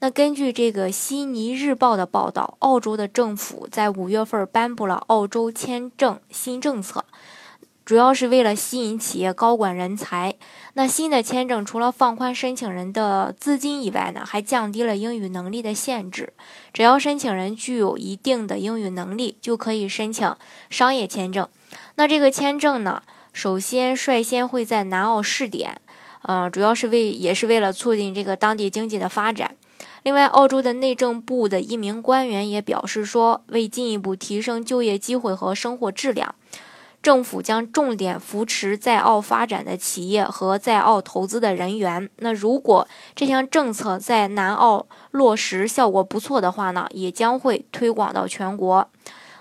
那根据这个悉尼日报的报道，澳洲的政府在五月份颁布了澳洲签证新政策，主要是为了吸引企业高管人才。那新的签证除了放宽申请人的资金以外呢，还降低了英语能力的限制。只要申请人具有一定的英语能力，就可以申请商业签证。那这个签证呢，首先率先会在南澳试点，呃，主要是为也是为了促进这个当地经济的发展。另外，澳洲的内政部的一名官员也表示说，为进一步提升就业机会和生活质量，政府将重点扶持在澳发展的企业和在澳投资的人员。那如果这项政策在南澳落实效果不错的话呢，也将会推广到全国。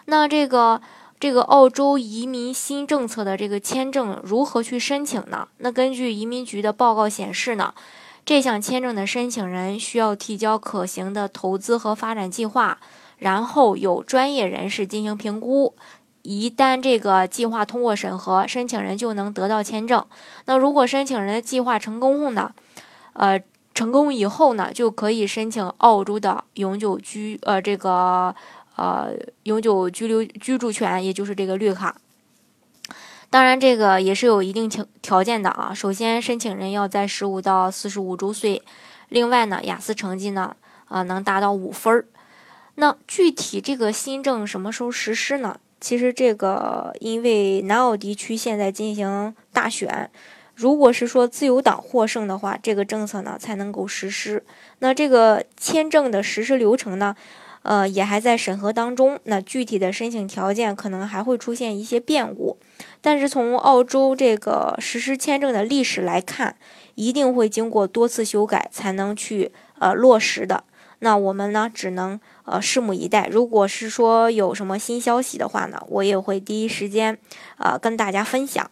那这个这个澳洲移民新政策的这个签证如何去申请呢？那根据移民局的报告显示呢？这项签证的申请人需要提交可行的投资和发展计划，然后有专业人士进行评估。一旦这个计划通过审核，申请人就能得到签证。那如果申请人的计划成功后呢？呃，成功以后呢，就可以申请澳洲的永久居呃这个呃永久居留居住权，也就是这个绿卡。当然，这个也是有一定条条件的啊。首先，申请人要在十五到四十五周岁，另外呢，雅思成绩呢，啊，能达到五分儿。那具体这个新政什么时候实施呢？其实这个因为南澳地区现在进行大选，如果是说自由党获胜的话，这个政策呢才能够实施。那这个签证的实施流程呢？呃，也还在审核当中。那具体的申请条件可能还会出现一些变故，但是从澳洲这个实施签证的历史来看，一定会经过多次修改才能去呃落实的。那我们呢，只能呃拭目以待。如果是说有什么新消息的话呢，我也会第一时间呃跟大家分享。